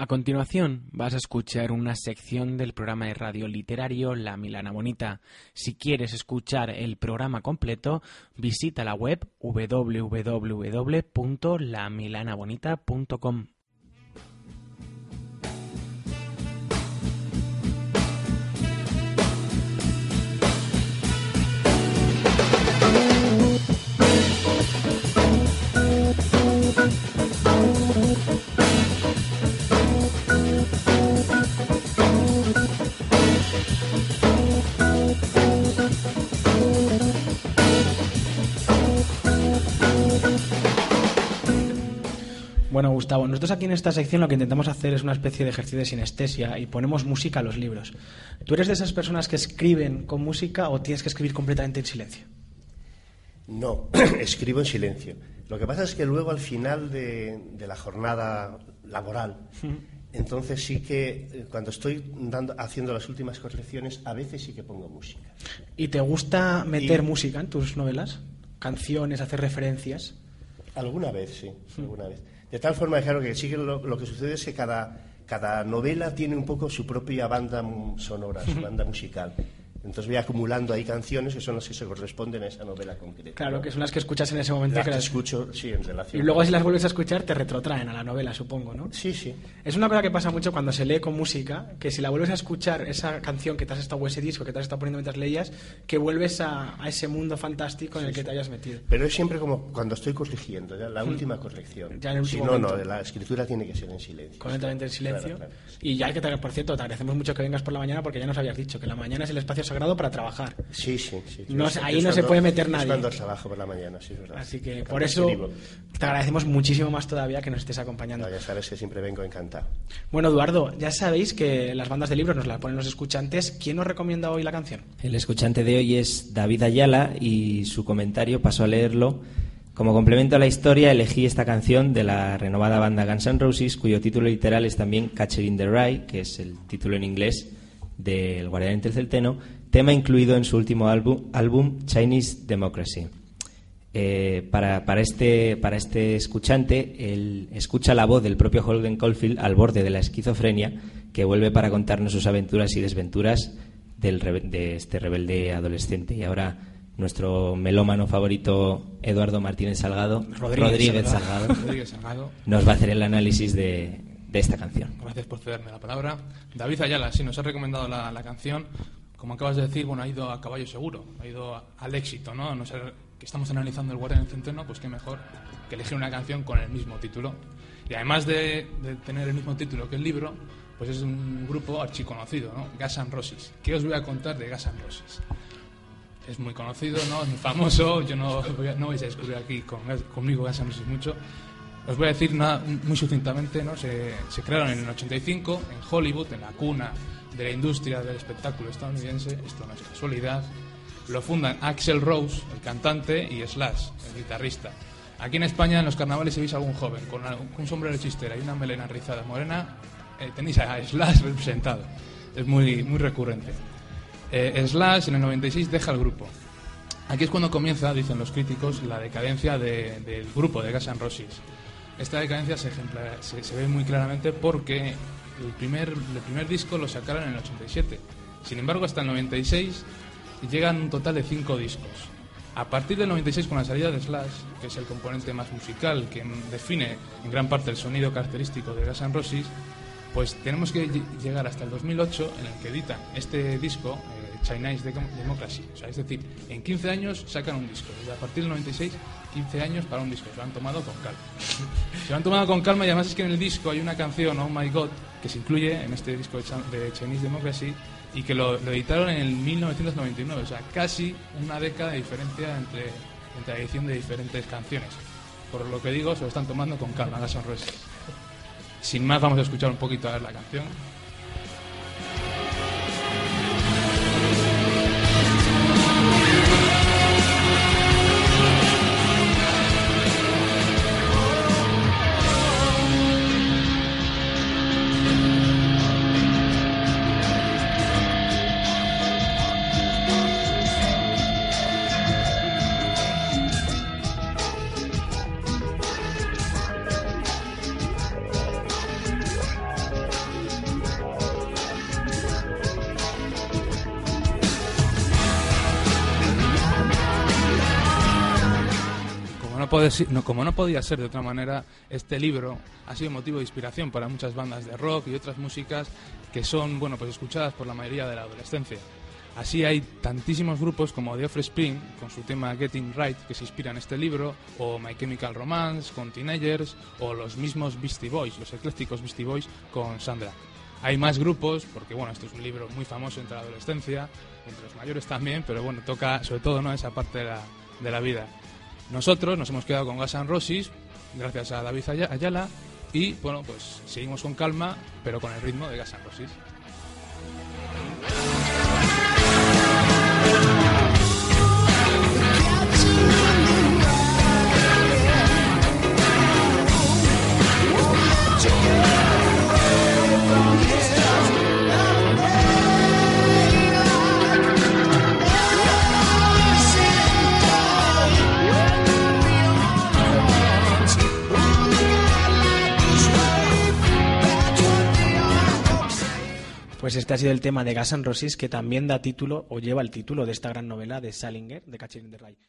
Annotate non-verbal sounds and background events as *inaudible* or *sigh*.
A continuación vas a escuchar una sección del programa de radio literario La Milana Bonita. Si quieres escuchar el programa completo, visita la web www.lamilanabonita.com. Bueno, Gustavo, nosotros aquí en esta sección lo que intentamos hacer es una especie de ejercicio de sinestesia y ponemos música a los libros. ¿Tú eres de esas personas que escriben con música o tienes que escribir completamente en silencio? No, *clears throat* escribo en silencio. Lo que pasa es que luego al final de, la jornada laboral, entonces sí que eh, cuando estoy dando, haciendo las últimas correcciones, a veces sí que pongo música. ¿Y te gusta meter música en tus novelas? ¿Canciones, hacer referencias? Alguna vez, sí, alguna vez. De tal forma, claro, que sí que lo, que sucede es que cada, cada novela tiene un poco su propia banda sonora, su banda musical. Entonces voy acumulando ahí canciones que son las que se corresponden a esa novela concreta. Claro, que son las que escuchas en ese momento. Las que las escucho, sí, en relación. Y luego si las vuelves a escuchar te retrotraen a la novela, supongo, ¿no? Sí, sí. Es una cosa que pasa mucho cuando se lee con música, que si la vuelves a escuchar, esa canción que te has estado, o ese disco que te has estado poniendo mientras leías, que vuelves a, ese mundo fantástico en el que te hayas metido. Pero es siempre como cuando estoy corrigiendo, ya la hmm. última corrección. Ya en el último si no, no, la escritura tiene que ser en silencio. Completamente en silencio. Y ya hay que, por cierto, te agradecemos mucho que vengas por la mañana porque ya nos habías dicho que la mañana es el espacio sagrado para trabajar. Sí, sí, sí. ahí no se puede meter nadie. cuando trabajo por la mañana, sí, es verdad. Así que por eso te agradecemos muchísimo más todavía que nos estés acompañando. ya sabes que siempre vengo encantado. Bueno, Eduardo, ya sabéis que las bandas de libros nos las ponen los escuchantes. ¿Quién nos recomienda hoy la canción? El escuchante de hoy es David Ayala y su comentario pasó a leerlo. Como complemento a la historia, elegí esta canción de la renovada banda Guns N' Roses, cuyo título literal es también Catcher in the Rye, que es el título en inglés del Guardián entre el Celteno, tema incluido en su último álbum, Chinese Democracy. Eh, para, para, este, para este escuchante, él escucha la voz del propio Holden Caulfield al borde de la esquizofrenia, que vuelve para contarnos sus aventuras y desventuras del, de este rebelde adolescente. Y ahora nuestro melómano favorito, Eduardo Martínez Salgado, Rodríguez, Salgado, nos va a hacer el análisis de, de esta canción. Gracias por cederme la palabra. David Ayala, sí, nos ha recomendado la, la canción como acabas de decir, bueno, ha ido a caballo seguro, ha ido al éxito, ¿no? no ser que estamos analizando el Guardián del Centeno, pues qué mejor que elegir una canción con el mismo título. Y además de, tener el mismo título que el libro, pues es un grupo archiconocido, ¿no? Gas and Roses. ¿Qué os voy a contar de Gas and Roses? Es muy conocido, ¿no? Es muy famoso, yo no, no vais a descubrir aquí conmigo Gas and Roses mucho. Os voy a decir muy sucintamente, ¿no? Se, se crearon en el 85 en Hollywood, en la cuna de la industria del espectáculo estadounidense, esto no es casualidad, lo fundan Axel Rose, el cantante, y Slash, el guitarrista. Aquí en España, en los carnavales, si veis algún joven con un sombrero de chistera y una melena rizada morena, eh, tenéis a Slash representado. Es muy, muy recurrente. Eh, Slash en el 96 deja el grupo. Aquí es cuando comienza, dicen los críticos, la decadencia del grupo de Gas N' Roses. Esta decadencia se, ve muy claramente porque el primer, el primer disco lo sacaron en el 87. Sin embargo, hasta el 96 llegan un total de cinco discos. A partir del 96, con la salida de Slash, que es el componente más musical que define en gran parte el sonido característico de Gas N' Roses, pues tenemos que llegar hasta el 2008 en el que editan este disco, eh, Chinese Democracy. O sea, es decir, en 15 años sacan un disco. Y a partir del 96 15 años para un disco. Se lo han tomado con calma. *laughs* Se lo han tomado con calma y además es que en el disco hay una canción, Oh My God, que se incluye en este disco de Chinese Democracy y que lo, editaron en el 1999. O sea, casi una década de diferencia entre, entre la edición de diferentes canciones. Por lo que digo, se lo están tomando con calma, las sonrisas. Sin más, vamos a escuchar un poquito a ver la canción. No como no podía ser de otra manera, este libro ha sido motivo de inspiración para muchas bandas de rock y otras músicas que son, bueno, pues escuchadas por la mayoría de la adolescencia. Así hay tantísimos grupos como The Offspring, con su tema Getting Right, que se inspira en este libro, o My Chemical Romance, con Teenagers, o los mismos Beastie Boys, los eclécticos Beastie Boys, con Sandra. Hay más grupos, porque bueno, esto es un libro muy famoso entre la adolescencia, entre los mayores también, pero bueno, toca sobre todo ¿no? esa parte de la, de la vida. Nosotros nos hemos quedado con Gas N' Roses, gracias a David Aya- Ayala, y bueno, pues seguimos con calma, pero con el ritmo de Gas N' Roses. Pues este ha sido el tema de Gas N' Roses que también da título o lleva el título de esta gran novela de Salinger, de Catcher in the Rye.